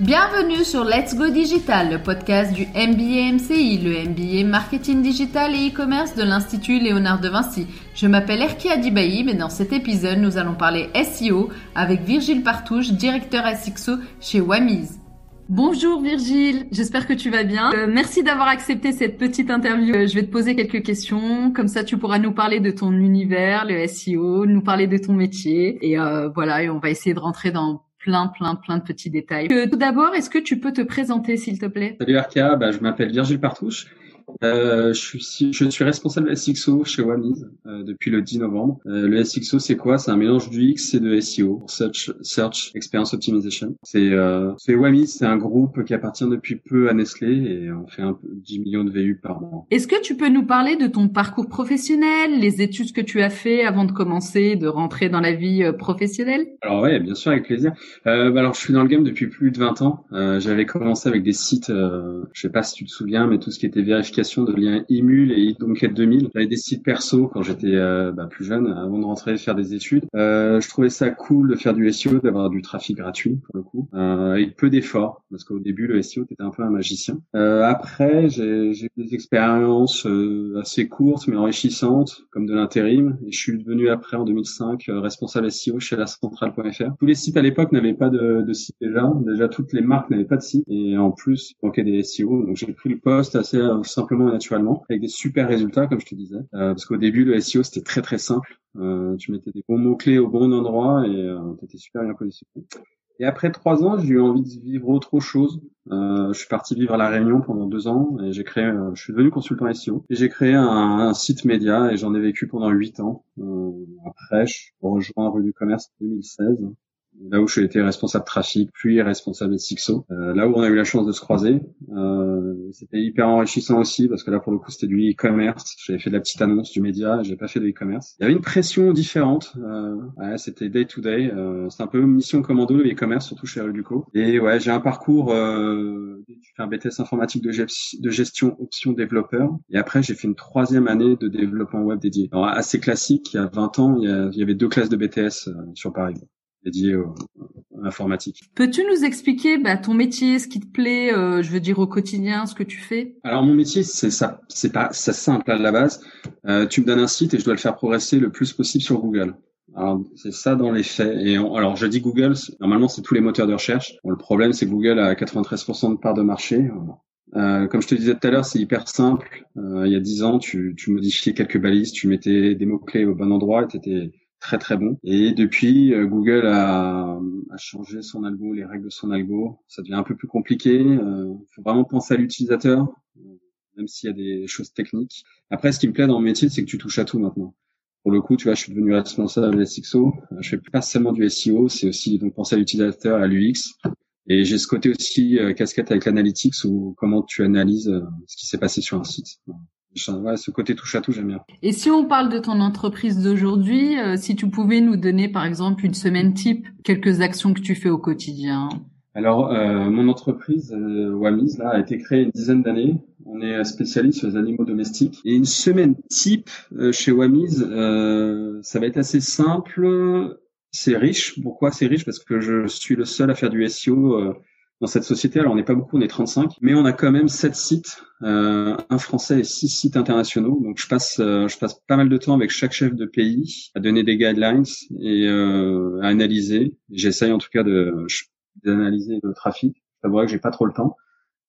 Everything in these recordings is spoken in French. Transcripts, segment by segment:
Bienvenue sur Let's Go Digital, le podcast du MBA MCI, le MBA Marketing Digital et e-commerce de l'Institut Léonard de Vinci. Je m'appelle Erki Adibaï, et dans cet épisode, nous allons parler SEO avec Virgile Partouche, directeur SXO chez Wamiz. Bonjour Virgile, j'espère que tu vas bien. Euh, merci d'avoir accepté cette petite interview. Euh, je vais te poser quelques questions, comme ça tu pourras nous parler de ton univers, le SEO, nous parler de ton métier, et euh, voilà, et on va essayer de rentrer dans plein, plein, plein de petits détails. tout d'abord, est-ce que tu peux te présenter, s'il te plaît? Salut Arca, bah, je m'appelle Virgile Partouche. Euh, je, suis, je suis responsable SXO chez Wamiz euh, depuis le 10 novembre. Euh, le SXO, c'est quoi? C'est un mélange du X et de SEO, Search, Search Experience Optimization. C'est euh, Wamiz, c'est un groupe qui appartient depuis peu à Nestlé et on fait un peu 10 millions de VU par mois. Est-ce que tu peux nous parler de ton parcours professionnel, les études que tu as fait avant de commencer, de rentrer dans la vie euh, professionnelle? Alors ouais, bien sûr, avec plaisir. Euh, bah alors, je suis dans le game depuis plus de 20 ans. J'avais commencé avec des sites, je sais pas si tu te souviens, mais tout ce qui était vérification de liens Imul et Domcat 2000. J'avais des sites perso quand j'étais euh, bah, plus jeune, avant de rentrer faire des études. Euh, je trouvais ça cool de faire du SEO, d'avoir du trafic gratuit pour le coup, euh, avec peu d'efforts, parce qu'au début le SEO était un peu un magicien. Euh, après, j'ai eu des expériences euh, assez courtes mais enrichissantes, comme de l'intérim. Et je suis devenu après en 2005 responsable SEO chez la centrale.fr. Tous les sites à l'époque n'avaient pas de, de site déjà. Déjà toutes les marques n'avaient pas de site et en plus il manquait des SEO. Donc j'ai pris le poste assez simplement naturellement avec des super résultats comme je te disais. Euh, parce qu'au début le SEO c'était très très simple. Euh, tu mettais des bons mots clés au bon endroit et euh, tu étais super bien positionné. Et après trois ans j'ai eu envie de vivre autre chose. Je suis parti vivre à la Réunion pendant deux ans et j'ai créé je suis devenu consultant SEO et j'ai créé un, un, site média et j'en ai vécu pendant huit ans. Après je rejoins rue du commerce en 2016 là où j'ai été responsable trafic, puis responsable SXO, euh, là où on a eu la chance de se croiser. C'était hyper enrichissant aussi parce que là pour le coup c'était du e-commerce. J'avais fait de la petite annonce du média, j'ai pas fait de e-commerce. Il y avait une pression différente. Euh, ouais, c'était day to day. Euh, c'est un peu mission commando le e-commerce surtout chez Reduco. Et ouais, j'ai un parcours. Euh, j'ai fait un BTS informatique de, de gestion option développeur. Et après j'ai fait une troisième année de développement web dédié. Alors assez classique. Il y a 20 ans, il y, avait deux classes de BTS euh, sur Paris dédié à l'informatique. Peux-tu nous expliquer bah, ton métier, ce qui te plaît, euh, je veux dire au quotidien, ce que tu fais? Alors mon métier, c'est ça, c'est pas ça simple à la base. Euh, tu me donnes un site et je dois le faire progresser le plus possible sur Google. Alors c'est ça dans les faits. Et alors je dis Google, normalement c'est tous les moteurs de recherche. Bon, le problème c'est que Google a 93% de part de marché. Euh, comme je te disais tout à l'heure, c'est hyper simple. Euh, il y a 10 ans, tu, tu modifiais quelques balises, tu mettais des mots clés au bon endroit, et très très bon. Et depuis, euh, Google a, a, changé son algo, les règles de son algo. Ça devient un peu plus compliqué. Il euh, faut vraiment penser à l'utilisateur, même s'il y a des choses techniques. Après, ce qui me plaît dans mon métier, c'est que tu touches à tout maintenant. Pour le coup, tu vois, je suis devenu responsable SXO. Je fais pas seulement du SEO, c'est aussi donc penser à l'utilisateur, à l'UX. Et j'ai ce côté aussi euh, casquette avec l'analytics ou comment tu analyses ce qui s'est passé sur un site ce côté touche à tout, j'aime bien. Et si on parle de ton entreprise d'aujourd'hui, euh, si tu pouvais nous donner par exemple une semaine type, quelques actions que tu fais au quotidien. Alors, euh, mon entreprise euh, Wamiz là a été créée une dizaine d'années. On est spécialiste sur les animaux domestiques. Et une semaine type euh, chez Wamiz, ça va être assez simple. C'est riche. Pourquoi c'est riche? Parce que je suis le seul à faire du SEO dans cette société. Alors on n'est pas beaucoup, on est 35, mais on a quand même sept sites, euh, un français et six sites internationaux. Donc je passe, euh, je passe pas mal de temps avec chaque chef de pays à donner des guidelines et euh, à analyser. J'essaye en tout cas de d'analyser le trafic. Je vrai que j'ai pas trop le temps.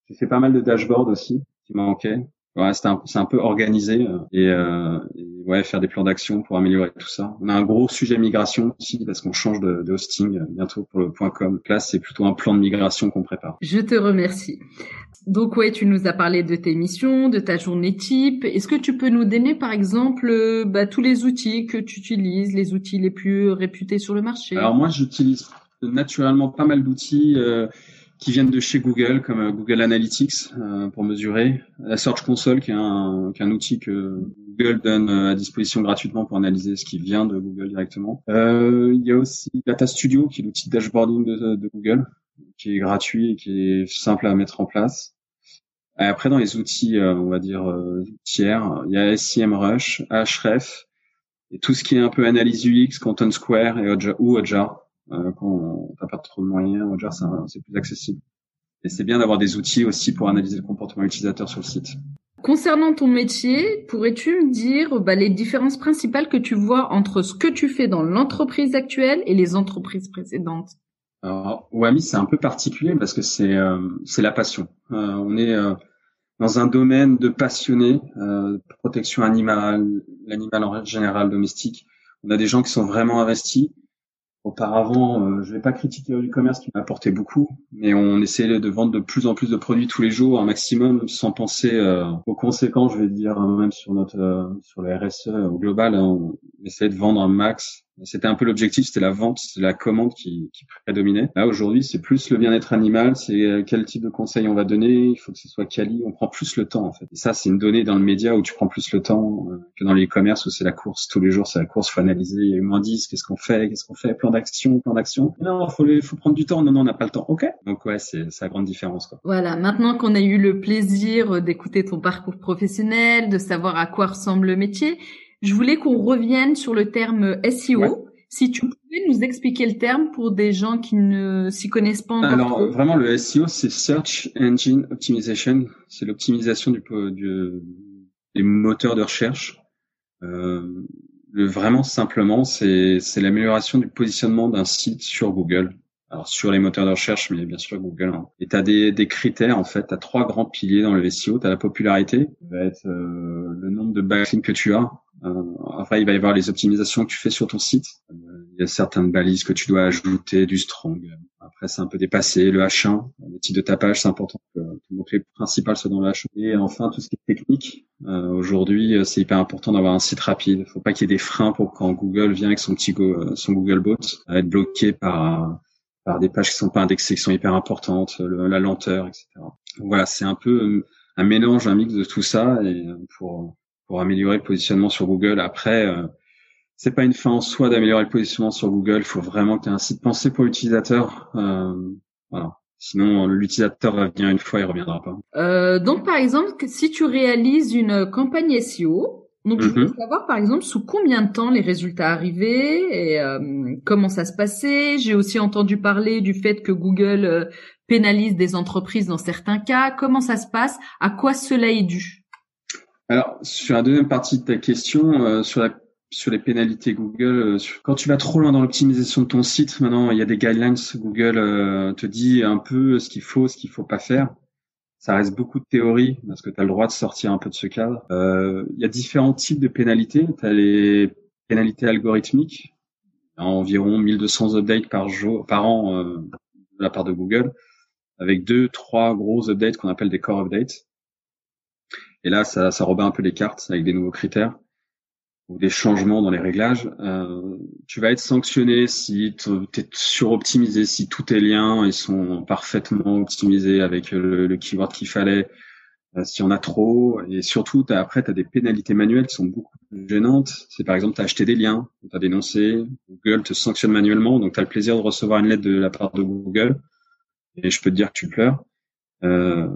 J'ai fait pas mal de dashboards aussi qui manquaient ouais, c'est un, un, peu organisé euh, et, euh, et, ouais, faire des plans d'action pour améliorer tout ça. On a un gros sujet migration aussi parce qu'on change de, de, hosting bientôt pour le .com. Là, c'est plutôt un plan de migration qu'on prépare. Je te remercie. Donc ouais, tu nous as parlé de tes missions, de ta journée type. Est-ce que tu peux nous donner par exemple euh, bah, tous les outils que tu utilises, les outils les plus réputés sur le marché? Alors moi, j'utilise naturellement pas mal d'outils. Euh, qui viennent de chez Google, comme euh, Google Analytics euh, pour mesurer, la Search Console qui est, un, qui est un outil que Google donne euh, à disposition gratuitement pour analyser ce qui vient de Google directement. Euh, il y a aussi Data Studio qui est l'outil de dashboarding de, Google, qui est gratuit et qui est simple à mettre en place. Et après, dans les outils, on va dire tiers, il y a SEMrush, Ahref, et tout ce qui est un peu analyse UX, Content Square et Oja, ou euh, quand t'as pas trop de moyens, Roger, c'est plus accessible. Et c'est bien d'avoir des outils aussi pour analyser le comportement utilisateur sur le site. Concernant ton métier, pourrais-tu me dire bah, les différences principales que tu vois entre ce que tu fais dans l'entreprise actuelle et les entreprises précédentes? Alors, Wami, c'est un peu particulier parce que c'est euh, c'est la passion. Euh, on est euh, dans un domaine de passionnés, protection animale, l'animal en général domestique. On a des gens qui sont vraiment investis Auparavant, euh, je vais pas critiquer le commerce qui m'a apporté beaucoup, mais on essayait de vendre de plus en plus de produits tous les jours, un maximum, sans penser euh, aux conséquences, je vais dire, hein, même sur notre euh, sur la RSE au global. Hein, on essayait de vendre un max c'était un peu l'objectif, c'était la vente, c'est la commande qui, qui prédominait. Là aujourd'hui, c'est plus le bien-être animal, c'est euh, quel type de conseils on va donner, il faut que ce soit quali, on prend plus le temps en fait. Et ça, c'est une donnée dans le média où tu prends plus le temps euh, que dans les commerces où c'est la course tous les jours, c'est la course, faut analyser, il y a moins 10, qu'est-ce qu'on fait, qu'est-ce qu'on fait, plan d'action, plan d'action. Non, faut faut prendre du temps, non, non, on n'a pas le temps. Ok. Donc ouais, c'est la grande différence quoi. Voilà, maintenant qu'on a eu le plaisir d'écouter ton parcours professionnel, de savoir à quoi ressemble le métier, je voulais qu'on revienne sur le terme SEO. Si tu pouvais nous expliquer le terme pour des gens qui ne s'y connaissent pas encore. Alors vraiment le SEO c'est Search Engine Optimization, c'est l'optimisation du, du, des moteurs de recherche. Euh, le, vraiment simplement c'est c'est l'amélioration du positionnement d'un site sur Google. Alors sur les moteurs de recherche, mais bien sûr Google. Hein. Et tu as des, des critères en fait, tu as trois grands piliers dans le SEO. Tu as la popularité, qui va être euh, le nombre de backlinks que tu as, euh, après, il va y avoir les optimisations que tu fais sur ton site. Euh, il y a certaines balises que tu dois ajouter, du strong. Après, c'est un peu dépassé. Le H1, le type de tapage, c'est important que ton mot-clé principal soit dans le H1. Et enfin, tout ce qui est technique. Euh, aujourd'hui, c'est hyper important d'avoir un site rapide. Faut pas qu'il y ait des freins pour quand Google vient avec son petit go, son Googlebot à être bloqué par par des pages qui sont pas indexées, qui sont hyper importantes, la lenteur, etc. Voilà, c'est un peu un mélange, un mix de tout ça et pour pour améliorer le positionnement sur Google. Après, euh, c'est pas une fin en soi d'améliorer le positionnement sur Google. Il faut vraiment que tu un site pensé pour l'utilisateur. Euh. Sinon, l'utilisateur va venir une fois, il reviendra pas. Euh, donc, par exemple, si tu réalises une campagne SEO, donc je voulais mhm. savoir, par exemple, sous combien de temps les résultats arrivaient et euh, comment ça se passait. J'ai aussi entendu parler du fait que Google euh, pénalise des entreprises dans certains cas. Comment ça se passe? À quoi cela est dû? Alors, sur la deuxième partie de ta question, euh, sur, la, sur les pénalités Google, euh, quand tu vas trop loin dans l'optimisation de ton site, maintenant, il y a des guidelines. Google euh, te dit un peu ce qu'il faut, ce qu'il faut pas faire. Ça reste beaucoup de théorie, parce que tu as le droit de sortir un peu de ce cadre. Il y a différents types de pénalités. Tu as les pénalités algorithmiques, environ 1200 updates par jour, par an de la part de Google, avec deux, trois gros updates qu'on appelle des core updates. Et là, ça, ça rebat un peu les cartes avec des nouveaux critères ou des changements dans les réglages. Euh, tu vas être sanctionné si tu es suroptimisé, si tous tes liens ils sont parfaitement optimisés avec le, keyword qu'il fallait, euh, s'il y en a trop. Et surtout, as, après, tu as des pénalités manuelles qui sont beaucoup plus gênantes. C'est par exemple, tu as acheté des liens, tu as dénoncé, Google te sanctionne manuellement, donc tu as le plaisir de recevoir une lettre de la part de Google. Et je peux te dire que tu pleures. Euh,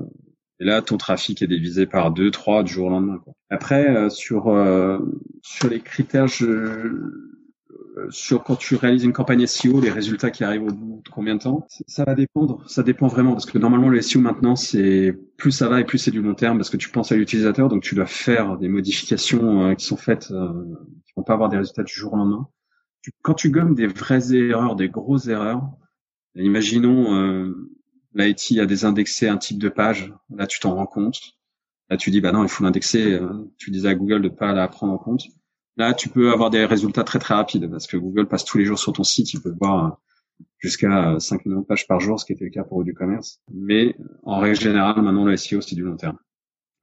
et là, ton trafic est divisé par deux, trois du jour au lendemain. Quoi. Après, euh, sur euh, sur les critères, je, euh, sur quand tu réalises une campagne SEO, les résultats qui arrivent au bout de combien de temps Ça va dépendre. Ça dépend vraiment parce que normalement le SEO maintenant, c'est plus ça va et plus c'est du long terme parce que tu penses à l'utilisateur, donc tu dois faire des modifications qui sont faites, qui vont pas avoir des résultats du jour au lendemain. quand tu gommes des vraies erreurs, des grosses erreurs, imaginons L'IT a désindexé un type de page. Là, tu t'en rends compte. Là, tu dis, bah non, il faut l'indexer. Euh, tu disais à Google de pas la prendre en compte. Là, tu peux avoir des résultats très très rapides parce que Google passe tous les jours sur ton site. Il peut voir euh, jusqu'à 5 millions de pages par jour, ce qui était le cas pour du commerce. Mais en règle générale, maintenant, le SEO, c'est du long terme.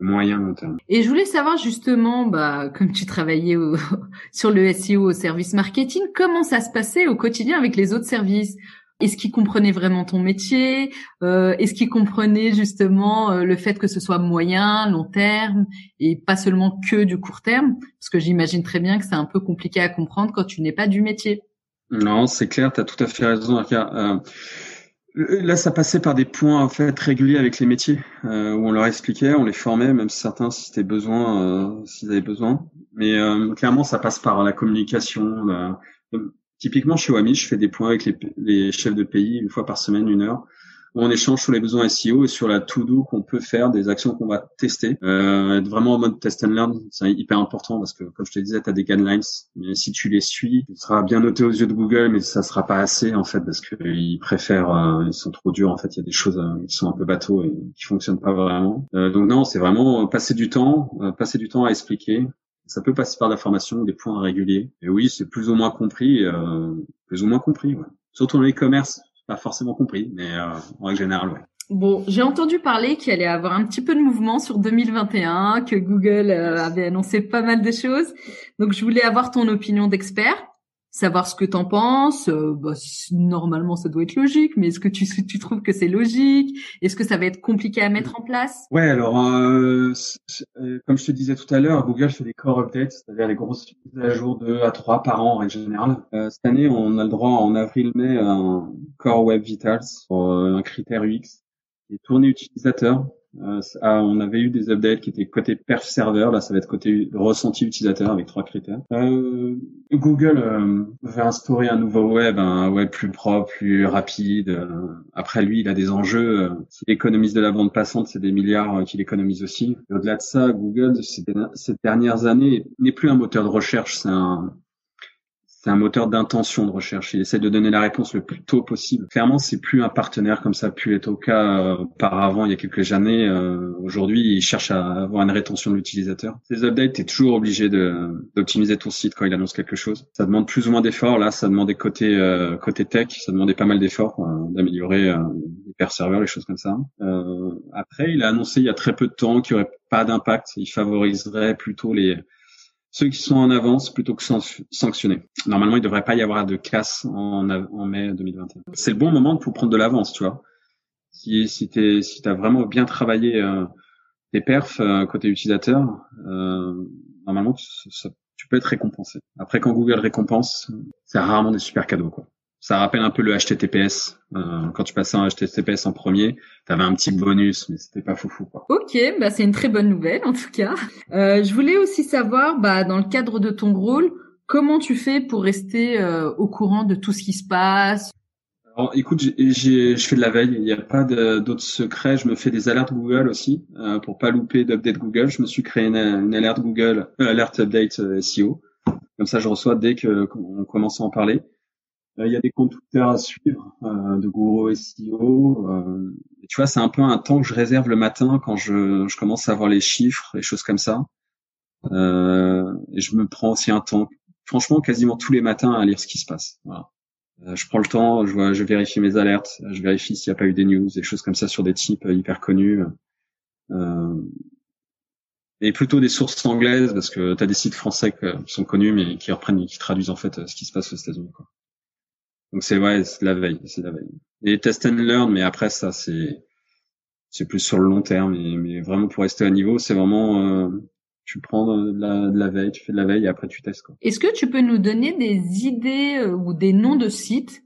Moyen long terme. Et je voulais savoir justement, bah, comme tu travaillais sur le SEO au service marketing, comment ça se passait au quotidien avec les autres services? Est-ce qu'il comprenait vraiment ton métier? Euh, Est-ce qu'il comprenait justement euh, le fait que ce soit moyen, long terme et pas seulement que du court terme? Parce que j'imagine très bien que c'est un peu compliqué à comprendre quand tu n'es pas du métier. Non, c'est clair, tu as tout à fait raison. Euh, là, ça passait par des points en fait réguliers avec les métiers euh, où on leur expliquait, on les formait, même certains si c'était besoin, s'ils avaient besoin. Mais clairement, ça passe par la communication. Typiquement chez WAMI, je fais des points avec les, chefs de pays une fois par semaine, une heure. où on échange sur les besoins SEO et sur la to-do qu'on peut faire, des actions qu'on va tester. Euh, être vraiment en mode test and learn, c'est hyper important parce que, comme je te disais, tu as des guidelines. Mais si tu les suis, tu seras bien noté aux yeux de Google, mais ça sera pas assez en fait parce qu'ils préfèrent, euh, ils sont trop durs. En fait, il y a des choses euh, qui sont un peu bateaux et qui fonctionnent pas vraiment. Euh, donc non, c'est vraiment passer du temps, passer du temps à expliquer. Ça peut passer par la formation, des points réguliers. Et oui, c'est plus ou moins compris, plus ou moins compris. Ouais. Surtout dans l'e-commerce, pas forcément compris, mais euh, en règle générale, ouais. Bon, j'ai entendu parler qu'il allait avoir un petit peu de mouvement sur 2021, que Google euh, avait annoncé pas mal de choses. Donc, je voulais avoir ton opinion d'expert savoir ce que t'en penses. Euh, bah, normalement, ça doit être logique, mais est-ce que tu, tu trouves que c'est logique? Est-ce que ça va être compliqué à mettre en place? Ouais, alors euh, euh, comme je te disais tout à l'heure, Google fait des core updates, c'est-à-dire les grosses mises à jour 2 à 3 par an en règle générale. Euh, cette année, on a le droit en avril-mai à un Core Web Vitals pour un critère UX et tournée utilisateur. Euh, ah, on avait eu des updates qui étaient côté perf serveur, là ça va être côté ressenti utilisateur avec trois critères. Euh, Google euh, va instaurer un nouveau web, un web plus propre, plus rapide. Euh, après lui, il a des enjeux. Euh, S'il économise de la bande passante, c'est des milliards qu'il économise aussi. Au-delà de ça, Google, ces, ces dernières années, n'est plus un moteur de recherche, c'est un, c'est un moteur d'intention de recherche. Il essaie de donner la réponse le plus tôt possible. Clairement, c'est plus un partenaire comme ça a pu être au cas euh, auparavant, il y a quelques années. Euh, aujourd'hui, il cherche à avoir une rétention de l'utilisateur. Ces updates, tu es toujours obligé d'optimiser ton site quand il annonce quelque chose. Ça demande plus ou moins d'efforts. Là, ça demandait côté euh, côté tech, ça demandait pas mal d'efforts d'améliorer les per serveurs, les choses comme ça. après, il a annoncé il y a très peu de temps qu'il n'y aurait pas d'impact. Il favoriserait plutôt les ceux qui sont en avance plutôt que sanctionnés. Normalement, il ne devrait pas y avoir de casse en, mai 2021. C'est le bon moment pour prendre de l'avance, tu vois. Si, si tu as vraiment bien travaillé euh, tes perfs euh, côté utilisateur, euh, normalement, tu, tu peux être récompensé. Après, quand Google récompense, c'est rarement des super cadeaux, quoi. Ça rappelle un peu le HTTPS. Euh, quand tu passais en HTTPS en premier, tu avais un petit bonus, mais c'était pas foufou. Quoi. Ok, bah c'est une très bonne nouvelle en tout cas. Euh, je voulais aussi savoir, bah, dans le cadre de ton rôle, comment tu fais pour rester euh, au courant de tout ce qui se passe? Alors, écoute, j'ai, je fais de la veille. Il n'y a pas d'autres secrets. Je me fais des alertes Google aussi euh, pour pas louper d'update Google. Je me suis créé une, une alerte Google, euh, alerte update SEO. Comme ça, je reçois dès que qu'on commence à en parler. Euh, il y a des comptes Twitter à suivre euh, de Guru SEO. Euh, tu vois, c'est un peu un temps que je réserve le matin quand je, je commence à voir les chiffres, les choses comme ça. Euh, et je me prends aussi un temps, franchement, quasiment tous les matins à lire ce qui se passe. Voilà. Euh, je prends le temps, je, vois, je vérifie mes alertes, je vérifie s'il n'y a pas eu des news, des choses comme ça sur des types hyper connus. Euh, et plutôt des sources anglaises parce que tu as des sites français qui sont connus mais qui reprennent, qui traduisent en fait ce qui se passe aux États-Unis. Donc c'est ouais, c'est la veille, c'est la veille. Et test and learn, mais après ça c'est c'est plus sur le long terme. Mais, mais vraiment pour rester à niveau, c'est vraiment euh, tu prends de la, de la, veille, tu fais de la veille et après tu testes. Est-ce que tu peux nous donner des idées euh, ou des noms de sites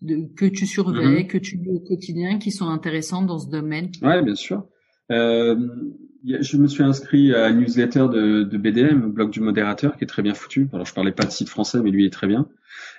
de, que tu surveilles, mm-hmm. que tu lis au quotidien, qui sont intéressants dans ce domaine? Ouais, bien sûr. Euh, je me suis inscrit à une newsletter de, BDM, blog du modérateur, qui est très bien foutu. Alors je parlais pas de site français, mais lui est très bien.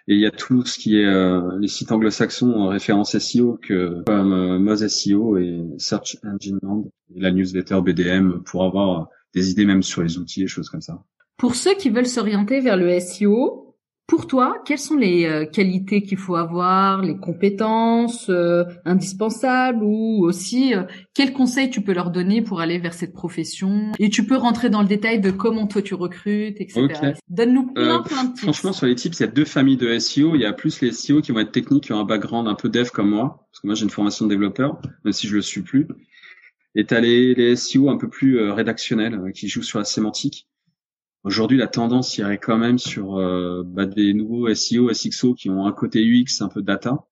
Et il y a tout ce qui est euh, les sites anglo-saxons en référence SEO que comme euh, Moz SEO et Search Engine Land et la newsletter BDM pour avoir des idées même sur les outils et choses comme ça. Pour ceux qui veulent s'orienter vers le SEO, pour toi, quelles sont les euh, qualités qu'il faut avoir, les compétences euh, indispensables ou aussi euh, quels conseils tu peux leur donner pour aller vers cette profession? Et tu peux rentrer dans le détail de comment toi tu recrutes, etc. Donne-nous plein, plein de tips. Franchement, sur les tips, il y a deux familles de SEO. Il y a plus les SEO qui vont être techniques, qui ont un background un peu dev comme moi, parce que moi j'ai une formation de développeur, même si je le suis plus. Et t'as les, les SEO un peu plus rédactionnels, qui jouent sur la sémantique Aujourd'hui, la tendance irait quand même sur euh, bah, des nouveaux SEO, SXO qui ont un côté UX un peu data.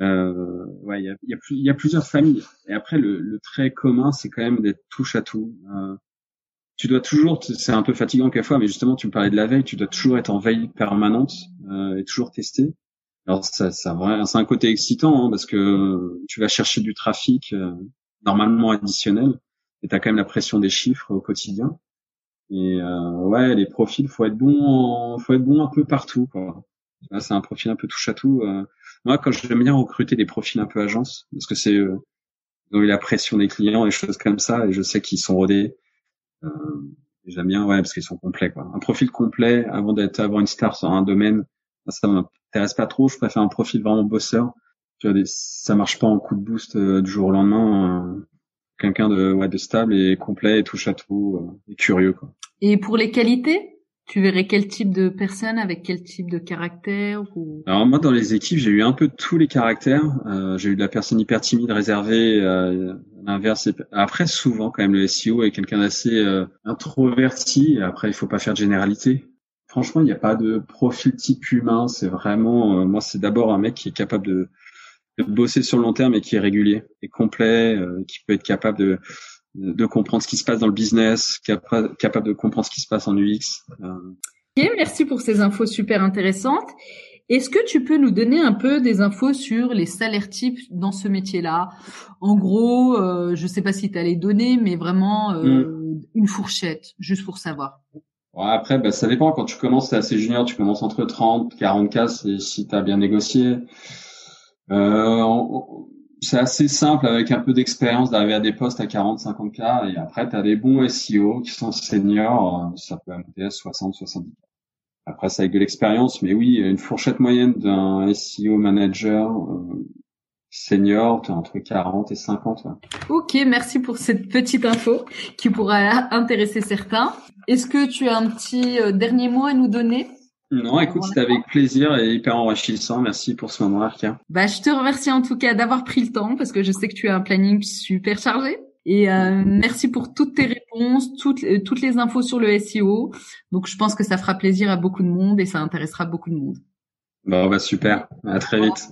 Euh, ouais, il y a, y, a y a, plusieurs familles. Et après, le, le trait commun, c'est quand même d'être touche à tout. Euh, tu dois toujours, c'est un peu fatigant quelquefois, mais justement, tu me parlais de la veille, tu dois toujours être en veille permanente euh, et toujours tester. Alors, ça, ça c'est un côté excitant hein, parce que tu vas chercher du trafic euh, normalement additionnel et tu as quand même la pression des chiffres au quotidien. Et euh, ouais, les profils, faut être bon, faut être bon un peu partout. Quoi. C'est un profil un peu touche à tout. Euh. moi, quand j'aime bien recruter des profils un peu agence, parce que c'est euh, eu la pression des clients et choses comme ça, et je sais qu'ils sont rodés. Euh, j'aime bien, ouais, parce qu'ils sont complets, quoi. Un profil complet avant d'être une star sur un domaine, ça m'intéresse pas trop. Je préfère un profil vraiment bosseur. Tu vois, ça marche pas en coup de boost euh, du jour au lendemain. Quelqu'un de ouais de stable et complet et touche à tout euh, et curieux quoi. Et pour les qualités, tu verrais quel type de personne avec quel type de caractère ou... Alors moi dans les équipes j'ai eu un peu tous les caractères. Euh, j'ai eu de la personne hyper timide, réservée, euh, l'inverse. Après souvent quand même le SEO est quelqu'un d'assez euh, introverti. après il faut pas faire de généralité. Franchement il n'y a pas de profil type humain. C'est vraiment moi c'est d'abord un mec qui est capable de de bosser sur le long terme et qui est régulier et complet, euh, qui peut être capable de, de comprendre ce qui se passe dans le business, capable, capable de comprendre ce qui se passe en UX. Euh. Ok, merci pour ces infos super intéressantes. Est-ce que tu peux nous donner un peu des infos sur les salaires types dans ce métier-là? En gros, euh, je sais pas si tu as les données, mais vraiment euh, mm. une fourchette, juste pour savoir. Ouais, après, bah, ça dépend. Quand tu commences, c'est assez junior, tu commences entre 30, 40 cas, si tu as bien négocié. Euh, c'est assez simple avec un peu d'expérience d'arriver à des postes à 40, 50 k et après tu as des bons SEO qui sont seniors, euh, ça peut monter à 60, 70 Après c'est avec de l'expérience, mais oui, une fourchette moyenne d'un SEO manager euh, senior, tu entre 40 et 50. Ok, merci pour cette petite info qui pourra intéresser certains. Est-ce que tu as un petit dernier mot à nous donner? Non, écoute, c'était avec plaisir et hyper enrichissant. Merci pour ce moment, Arca. Bah, je te remercie en tout cas d'avoir pris le temps parce que je sais que tu as un planning super chargé. Et euh, merci pour toutes tes réponses, toutes, euh, toutes les infos sur le SEO. Donc, je pense que ça fera plaisir à beaucoup de monde et ça intéressera beaucoup de monde. Bon, bah super. À très vite.